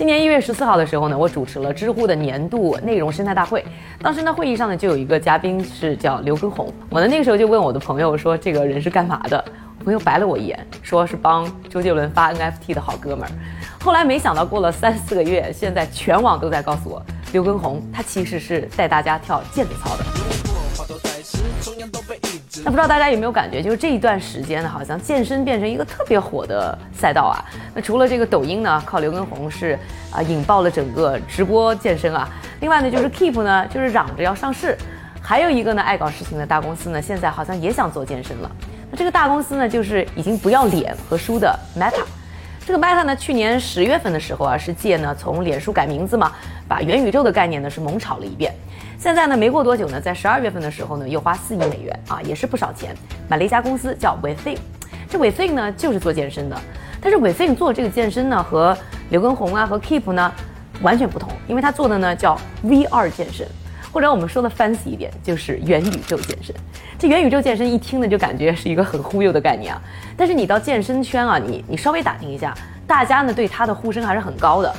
今年一月十四号的时候呢，我主持了知乎的年度内容生态大会。当时呢，会议上呢就有一个嘉宾是叫刘畊宏。我呢那个时候就问我的朋友说，这个人是干嘛的？我朋友白了我一眼，说是帮周杰伦发 NFT 的好哥们儿。后来没想到过了三四个月，现在全网都在告诉我，刘畊宏他其实是带大家跳毽子操的。那不知道大家有没有感觉，就是这一段时间呢，好像健身变成一个特别火的赛道啊。那除了这个抖音呢，靠刘畊宏是啊引爆了整个直播健身啊。另外呢，就是 Keep 呢，就是嚷着要上市。还有一个呢，爱搞事情的大公司呢，现在好像也想做健身了。那这个大公司呢，就是已经不要脸和书的 Meta。这个 Meta 呢，去年十月份的时候啊，是借呢从脸书改名字嘛，把元宇宙的概念呢是猛炒了一遍。现在呢，没过多久呢，在十二月份的时候呢，又花四亿美元啊，也是不少钱，买了一家公司叫 Within。这 Within 呢，就是做健身的。但是 Within 做这个健身呢，和刘畊宏啊和 Keep 呢完全不同，因为他做的呢叫 VR 健身。或者我们说的 fancy 一点，就是元宇宙健身。这元宇宙健身一听呢，就感觉是一个很忽悠的概念啊。但是你到健身圈啊，你你稍微打听一下，大家呢对它的呼声还是很高的。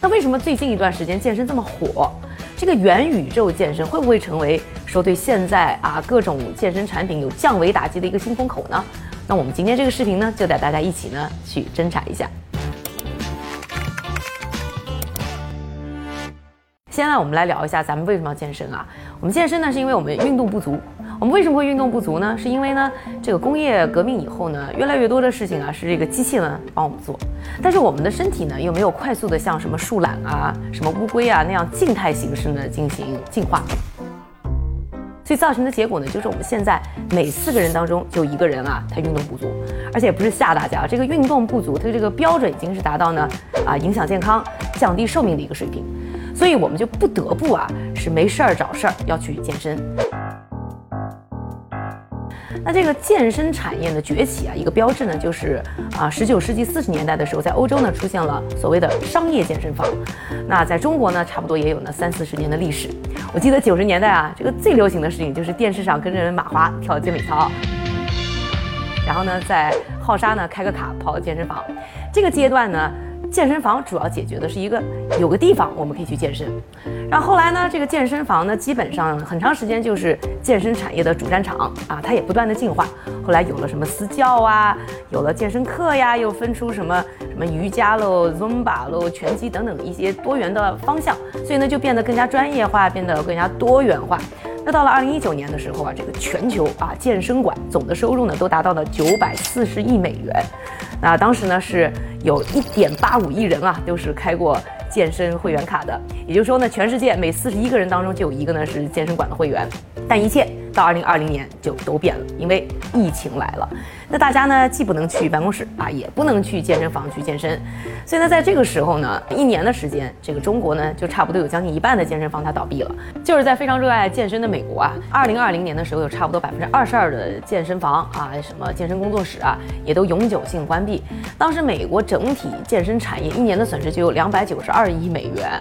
那为什么最近一段时间健身这么火？这个元宇宙健身会不会成为说对现在啊各种健身产品有降维打击的一个新风口呢？那我们今天这个视频呢，就带大家一起呢去侦查一下。先来，我们来聊一下咱们为什么要健身啊？我们健身呢，是因为我们运动不足。我们为什么会运动不足呢？是因为呢，这个工业革命以后呢，越来越多的事情啊，是这个机器呢帮我们做，但是我们的身体呢，又没有快速的像什么树懒啊、什么乌龟啊那样静态形式呢进行进化。所以造成的结果呢，就是我们现在每四个人当中就一个人啊，他运动不足，而且不是吓大家，这个运动不足，它的这个标准已经是达到呢啊影响健康、降低寿命的一个水平。所以我们就不得不啊，是没事儿找事儿要去健身。那这个健身产业的崛起啊，一个标志呢，就是啊，十九世纪四十年代的时候，在欧洲呢出现了所谓的商业健身房。那在中国呢，差不多也有呢三四十年的历史。我记得九十年代啊，这个最流行的事情就是电视上跟着人马华跳健美操，然后呢，在浩沙呢开个卡跑健身房。这个阶段呢。健身房主要解决的是一个有个地方我们可以去健身，然后后来呢，这个健身房呢，基本上很长时间就是健身产业的主战场啊，它也不断的进化，后来有了什么私教啊，有了健身课呀，又分出什么什么瑜伽喽、Zumba 喽、拳击等等一些多元的方向，所以呢就变得更加专业化，变得更加多元化。那到了二零一九年的时候啊，这个全球啊健身馆总的收入呢都达到了九百四十亿美元。那当时呢是有一点八五亿人啊，都是开过健身会员卡的。也就是说呢，全世界每四十一个人当中就有一个呢是健身馆的会员。但一切到二零二零年就都变了，因为疫情来了。那大家呢，既不能去办公室啊，也不能去健身房去健身，所以呢，在这个时候呢，一年的时间，这个中国呢，就差不多有将近一半的健身房它倒闭了。就是在非常热爱健身的美国啊，二零二零年的时候，有差不多百分之二十二的健身房啊，什么健身工作室啊，也都永久性关闭。当时美国整体健身产业一年的损失就有两百九十二亿美元。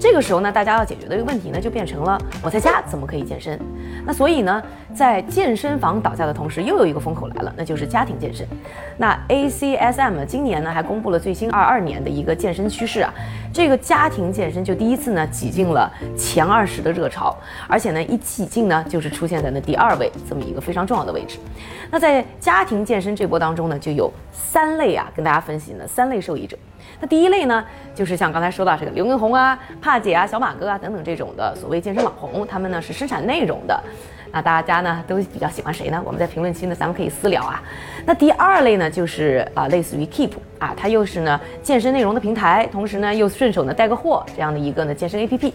这个时候呢，大家要解决的一个问题呢，就变成了我在家怎么可以健身？那所以呢，在健身房倒下的同时，又有一个风口来了，那就是家庭健身。那 ACSM 今年呢，还公布了最新二二年的一个健身趋势啊，这个家庭健身就第一次呢挤进了前二十的热潮，而且呢一挤进呢就是出现在那第二位这么一个非常重要的位置。那在家庭健身这波当中呢，就有三类啊，跟大家分析呢三类受益者。那第一类呢，就是像刚才说到这个刘畊宏啊、帕姐啊、小马哥啊等等这种的所谓健身网红，他们呢是生产内容的。那大家呢都比较喜欢谁呢？我们在评论区呢咱们可以私聊啊。那第二类呢就是啊类似于 Keep 啊，它又是呢健身内容的平台，同时呢又顺手呢带个货这样的一个呢健身 APP。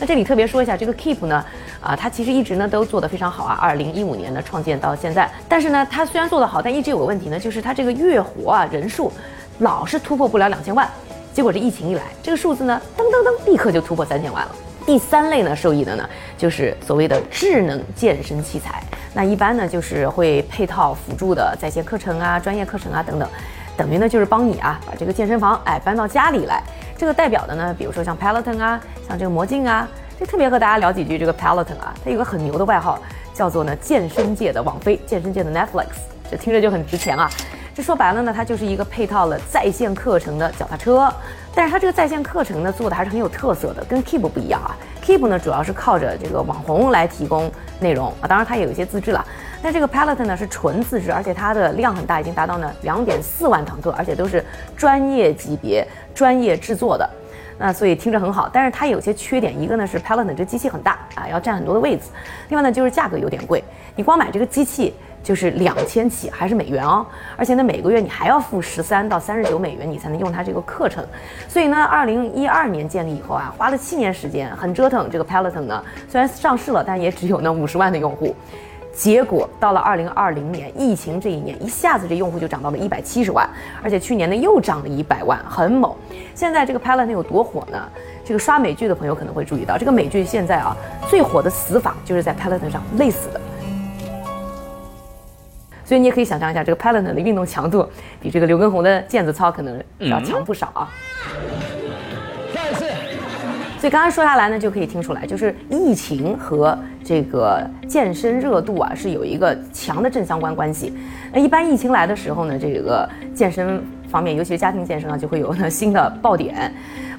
那这里特别说一下，这个 Keep 呢啊它其实一直呢都做得非常好啊。二零一五年呢创建到现在，但是呢它虽然做得好，但一直有个问题呢，就是它这个月活啊人数。老是突破不了两千万，结果这疫情一来，这个数字呢，噔噔噔，立刻就突破三千万了。第三类呢，受益的呢，就是所谓的智能健身器材。那一般呢，就是会配套辅助的在线课程啊、专业课程啊等等，等于呢就是帮你啊把这个健身房哎搬到家里来。这个代表的呢，比如说像 Peloton 啊，像这个魔镜啊，就特别和大家聊几句这个 Peloton 啊，它有个很牛的外号，叫做呢健身界的网飞，健身界的 Netflix，这听着就很值钱啊。这说白了呢，它就是一个配套了在线课程的脚踏车，但是它这个在线课程呢做的还是很有特色的，跟 Keep 不一样啊。Keep 呢主要是靠着这个网红来提供内容啊，当然它也有一些自制了。但这个 Peloton 呢是纯自制，而且它的量很大，已经达到呢两点四万堂课，而且都是专业级别、专业制作的。那所以听着很好，但是它有些缺点，一个呢是 Peloton 这机器很大啊，要占很多的位置；另外呢就是价格有点贵，你光买这个机器就是两千起，还是美元哦，而且呢每个月你还要付十三到三十九美元，你才能用它这个课程。所以呢，二零一二年建立以后啊，花了七年时间，很折腾。这个 Peloton 呢虽然上市了，但也只有那五十万的用户。结果到了二零二零年，疫情这一年，一下子这用户就涨到了一百七十万，而且去年呢又涨了一百万，很猛。现在这个 Peloton 有多火呢？这个刷美剧的朋友可能会注意到，这个美剧现在啊最火的死法就是在 Peloton 上累死的。所以你也可以想象一下，这个 Peloton 的运动强度比这个刘畊宏的毽子操可能要强不少啊。所以刚刚说下来呢，就可以听出来，就是疫情和这个健身热度啊是有一个强的正相关关系。那一般疫情来的时候呢，这个健身方面，尤其是家庭健身啊，就会有呢新的爆点。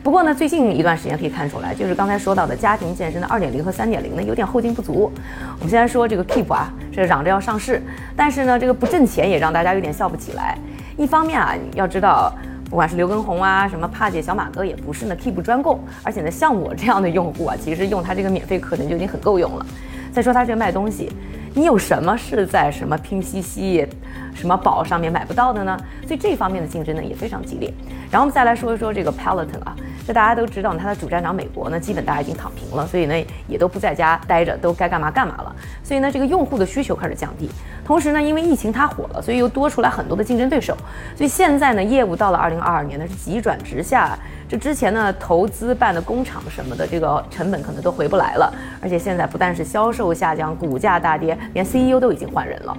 不过呢，最近一段时间可以看出来，就是刚才说到的家庭健身的二点零和三点零呢，有点后劲不足。我们现在说这个 Keep 啊，是嚷着要上市，但是呢，这个不挣钱也让大家有点笑不起来。一方面啊，要知道。不管是刘畊宏啊，什么帕姐、小马哥也不是呢，Keep 专供，而且呢，像我这样的用户啊，其实用他这个免费课程就已经很够用了。再说他这个卖东西，你有什么是在什么拼夕夕、什么宝上面买不到的呢？所以这方面的竞争呢也非常激烈。然后我们再来说一说这个 Peloton 啊。这大家都知道，它的主站长美国呢，基本大家已经躺平了，所以呢也都不在家待着，都该干嘛干嘛了。所以呢，这个用户的需求开始降低。同时呢，因为疫情它火了，所以又多出来很多的竞争对手。所以现在呢，业务到了二零二二年呢是急转直下。这之前呢，投资办的工厂什么的，这个成本可能都回不来了。而且现在不但是销售下降，股价大跌，连 CEO 都已经换人了。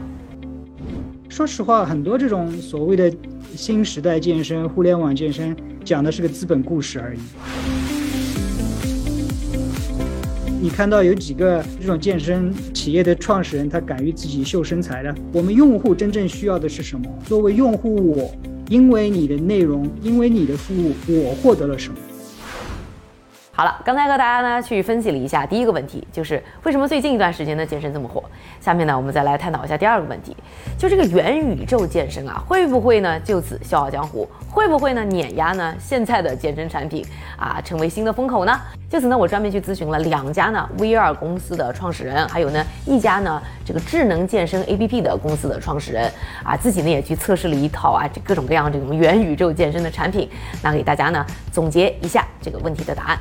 说实话，很多这种所谓的新时代健身、互联网健身。讲的是个资本故事而已。你看到有几个这种健身企业的创始人，他敢于自己秀身材的？我们用户真正需要的是什么？作为用户，我因为你的内容，因为你的服务，我获得了什么？好了，刚才和大家呢去分析了一下第一个问题，就是为什么最近一段时间的健身这么火。下面呢，我们再来探讨一下第二个问题，就这个元宇宙健身啊，会不会呢就此笑傲江湖？会不会呢碾压呢现在的健身产品啊，成为新的风口呢？就此呢，我专门去咨询了两家呢 VR 公司的创始人，还有呢一家呢这个智能健身 APP 的公司的创始人啊，自己呢也去测试了一套啊这各种各样这种元宇宙健身的产品，那给大家呢总结一下这个问题的答案。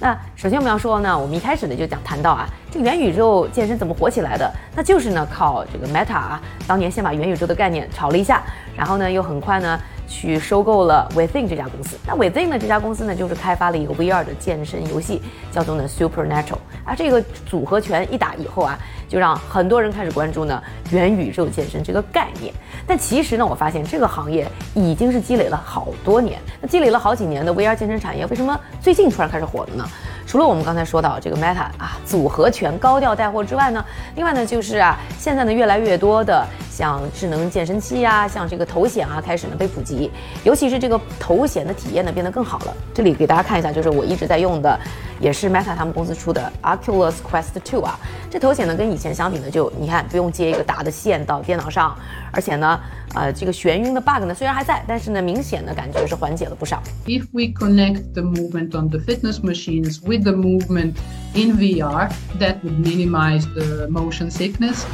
那首先我们要说呢，我们一开始呢就讲谈到啊，这个元宇宙健身怎么火起来的？那就是呢靠这个 Meta 啊，当年先把元宇宙的概念炒了一下，然后呢又很快呢。去收购了 Within 这家公司。那 Within 呢这家公司呢，就是开发了一个 VR 的健身游戏，叫做呢 Supernatural。啊，这个组合拳一打以后啊，就让很多人开始关注呢元宇宙健身这个概念。但其实呢，我发现这个行业已经是积累了好多年，那积累了好几年的 VR 健身产业，为什么最近突然开始火了呢？除了我们刚才说到这个 Meta 啊组合拳高调带货之外呢，另外呢就是啊，现在呢越来越多的像智能健身器啊，像这个头显啊开始呢被普及，尤其是这个头显的体验呢变得更好了。这里给大家看一下，就是我一直在用的，也是 Meta 他们公司出的 Oculus Quest 2啊。这头显呢跟以前相比呢，就你看不用接一个大的线到电脑上，而且呢。呃，这个眩晕的 bug 呢虽然还在，但是呢，明显的感觉是缓解了不少。If we connect the movement on the fitness machines with the movement in VR, that would minimize the motion sickness.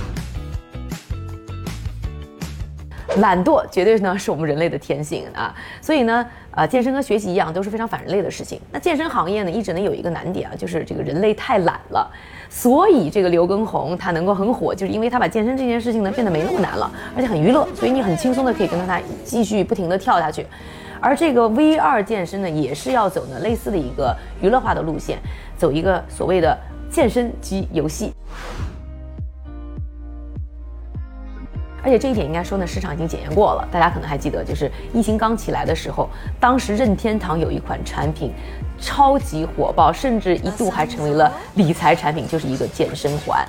懒惰绝对呢是我们人类的天性啊，所以呢，呃，健身和学习一样都是非常反人类的事情。那健身行业呢一直呢有一个难点啊，就是这个人类太懒了。所以这个刘畊宏他能够很火，就是因为他把健身这件事情呢变得没那么难了，而且很娱乐，所以你很轻松的可以跟着他继续不停的跳下去。而这个 VR 健身呢也是要走呢类似的一个娱乐化的路线，走一个所谓的健身机游戏。而且这一点应该说呢，市场已经检验过了。大家可能还记得，就是疫情刚起来的时候，当时任天堂有一款产品超级火爆，甚至一度还成为了理财产品，就是一个健身环。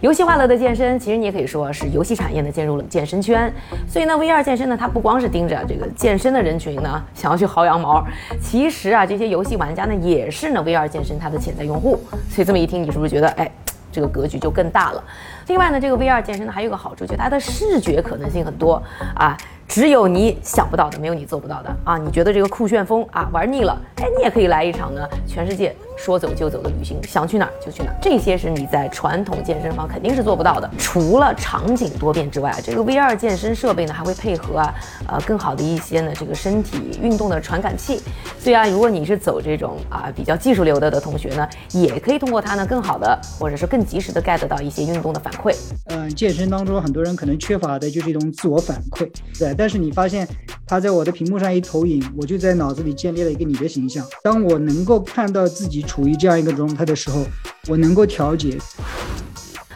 游戏化了的健身，其实你也可以说是游戏产业呢进入了健身圈。所以呢，VR 健身呢，它不光是盯着这个健身的人群呢想要去薅羊毛，其实啊，这些游戏玩家呢也是呢 VR 健身它的潜在用户。所以这么一听，你是不是觉得哎，这个格局就更大了？另外呢，这个 VR 健身呢还有个好处，就是它的视觉可能性很多啊。只有你想不到的，没有你做不到的啊！你觉得这个酷炫风啊玩腻了，哎，你也可以来一场呢，全世界说走就走的旅行，想去哪儿就去哪儿。这些是你在传统健身房肯定是做不到的。除了场景多变之外，这个 VR 健身设备呢还会配合啊，呃，更好的一些呢这个身体运动的传感器。所以啊，如果你是走这种啊比较技术流的的同学呢，也可以通过它呢更好的或者是更及时的 get 到一些运动的反馈。嗯，健身当中很多人可能缺乏的就是一种自我反馈，对。但是你发现，它在我的屏幕上一投影，我就在脑子里建立了一个你的形象。当我能够看到自己处于这样一个状态的时候，我能够调节。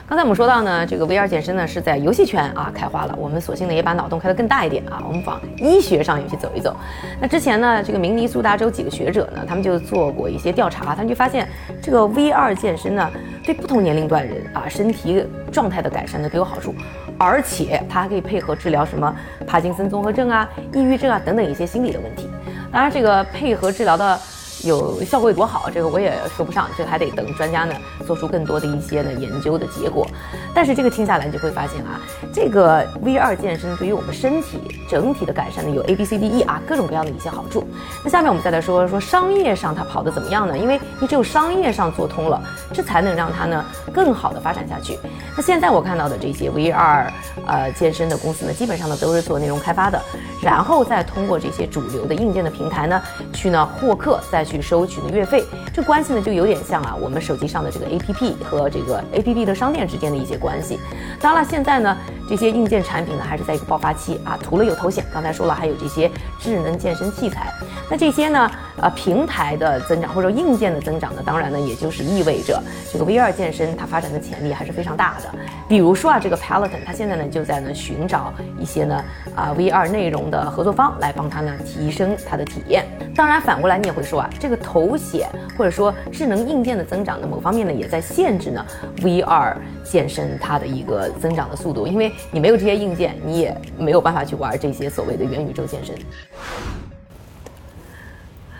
刚才我们说到呢，这个 VR 健身呢是在游戏圈啊开花了，我们索性呢也把脑洞开得更大一点啊，我们往医学上也去走一走。那之前呢，这个明尼苏达州几个学者呢，他们就做过一些调查，他们就发现这个 VR 健身呢，对不同年龄段人啊身体状态的改善呢都有好处。而且它还可以配合治疗什么帕金森综合症啊、抑郁症啊等等一些心理的问题。当然，这个配合治疗的。有效果有多好，这个我也说不上，这个还得等专家呢做出更多的一些呢研究的结果。但是这个听下来，你就会发现啊，这个 VR 健身对于我们身体整体的改善呢，有 A B C D E 啊各种各样的一些好处。那下面我们再来说说商业上它跑得怎么样呢？因为你只有商业上做通了，这才能让它呢更好的发展下去。那现在我看到的这些 VR 呃健身的公司呢，基本上呢都是做内容开发的，然后再通过这些主流的硬件的平台呢去呢获客，再去。收取的月费，这关系呢就有点像啊，我们手机上的这个 A P P 和这个 A P P 的商店之间的一些关系。当然了，现在呢这些硬件产品呢还是在一个爆发期啊，除了有头显。刚才说了，还有这些智能健身器材。那这些呢，啊，平台的增长或者硬件的增长呢，当然呢也就是意味着这个 V R 健身它发展的潜力还是非常大的。比如说啊，这个 Peloton 它现在呢就在呢寻找一些呢啊 V R 内容的合作方来帮它呢提升它的体验。当然反过来你也会说啊。这个头显或者说智能硬件的增长呢，某方面呢也在限制呢 VR 健身它的一个增长的速度，因为你没有这些硬件，你也没有办法去玩这些所谓的元宇宙健身。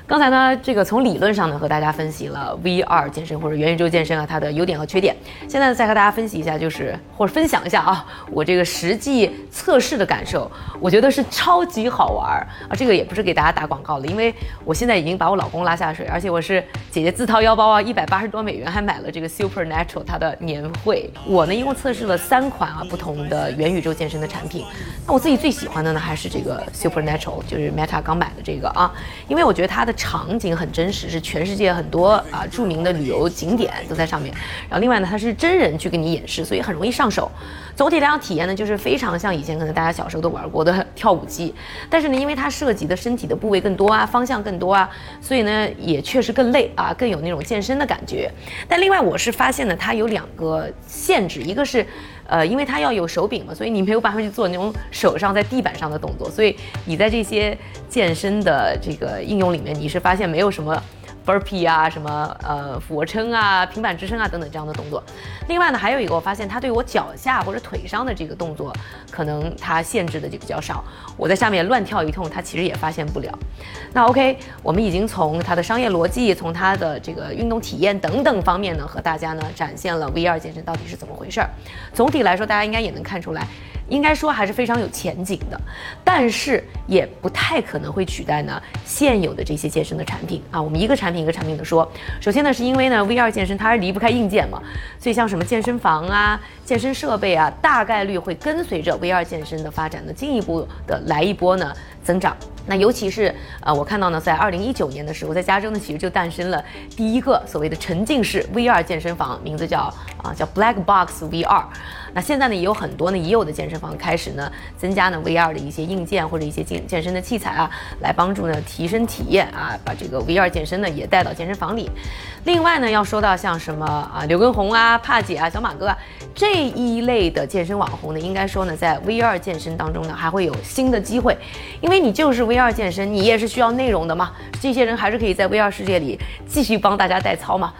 刚才呢，这个从理论上呢和大家分析了 VR 健身或者元宇宙健身啊它的优点和缺点。现在再和大家分析一下，就是或者分享一下啊，我这个实际测试的感受，我觉得是超级好玩啊。这个也不是给大家打广告了，因为我现在已经把我老公拉下水，而且我是姐姐自掏腰包啊，一百八十多美元还买了这个 Supernatural 它的年会。我呢一共测试了三款啊不同的元宇宙健身的产品。那我自己最喜欢的呢还是这个 Supernatural，就是 Meta 刚买的这个啊，因为我觉得它的。场景很真实，是全世界很多啊著名的旅游景点都在上面。然后另外呢，它是真人去给你演示，所以很容易上手。总体来讲，体验呢就是非常像以前可能大家小时候都玩过的跳舞机。但是呢，因为它涉及的身体的部位更多啊，方向更多啊，所以呢也确实更累啊，更有那种健身的感觉。但另外我是发现呢，它有两个限制，一个是。呃，因为它要有手柄嘛，所以你没有办法去做那种手上在地板上的动作，所以你在这些健身的这个应用里面，你是发现没有什么。Burpee 啊，什么呃俯卧撑啊、平板支撑啊等等这样的动作。另外呢，还有一个我发现它对我脚下或者腿上的这个动作，可能它限制的就比较少。我在下面乱跳一通，它其实也发现不了。那 OK，我们已经从它的商业逻辑、从它的这个运动体验等等方面呢，和大家呢展现了 VR 健身到底是怎么回事儿。总体来说，大家应该也能看出来。应该说还是非常有前景的，但是也不太可能会取代呢现有的这些健身的产品啊。我们一个产品一个产品的说，首先呢是因为呢 VR 健身它是离不开硬件嘛，所以像什么健身房啊、健身设备啊，大概率会跟随着 VR 健身的发展呢进一步的来一波呢增长。那尤其是呃，我看到呢，在二零一九年的时候，在加州呢，其实就诞生了第一个所谓的沉浸式 VR 健身房，名字叫啊叫 Black Box VR。那现在呢，也有很多呢已有的健身房开始呢增加呢 VR 的一些硬件或者一些健健身的器材啊，来帮助呢提升体验啊，把这个 VR 健身呢也带到健身房里。另外呢，要说到像什么啊刘畊宏啊、帕姐啊、小马哥啊这一类的健身网红呢，应该说呢，在 VR 健身当中呢还会有新的机会，因为因为你就是 VR 健身，你也是需要内容的嘛，这些人还是可以在 VR 世界里继续帮大家代操嘛。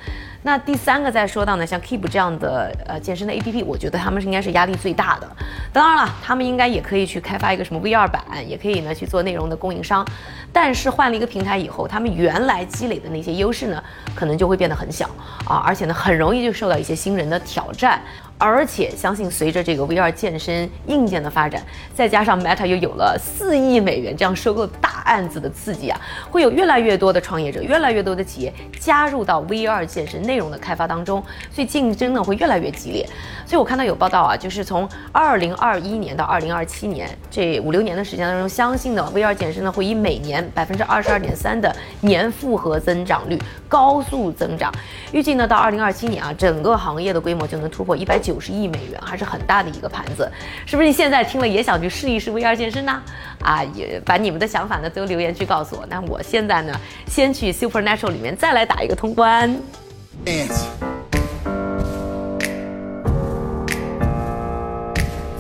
那第三个再说到呢，像 Keep 这样的呃健身的 APP，我觉得他们是应该是压力最大的。当然了，他们应该也可以去开发一个什么 VR 版，也可以呢去做内容的供应商。但是换了一个平台以后，他们原来积累的那些优势呢，可能就会变得很小啊，而且呢，很容易就受到一些新人的挑战。而且相信随着这个 VR 健身硬件的发展，再加上 Meta 又有了四亿美元这样收购大案子的刺激啊，会有越来越多的创业者、越来越多的企业加入到 VR 健身内容的开发当中，所以竞争呢会越来越激烈。所以我看到有报道啊，就是从二零二一年到二零二七年这五六年的时间当中，相信呢 VR 健身呢会以每年百分之二十二点三的年复合增长率高速增长，预计呢到二零二七年啊，整个行业的规模就能突破一百九十亿美元，还是很大的一个盘子。是不是你现在听了也想去试一试 VR 健身呢？啊，也把你们的想法呢都留言区告诉我。那我现在呢，先去 Supernatural 里面再来打一个通关。Dance.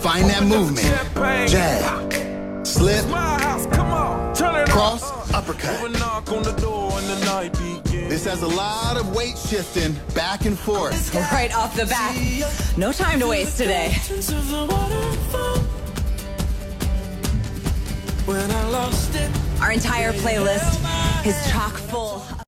Find that movement. Jab. Slip. My house, come on, turn it Cross, up. uppercut. Have a knock on the door and the night begins. This has a lot of weight shifting back and forth. Right off the bat. No time to waste today. When I lost it. Our entire playlist is chock full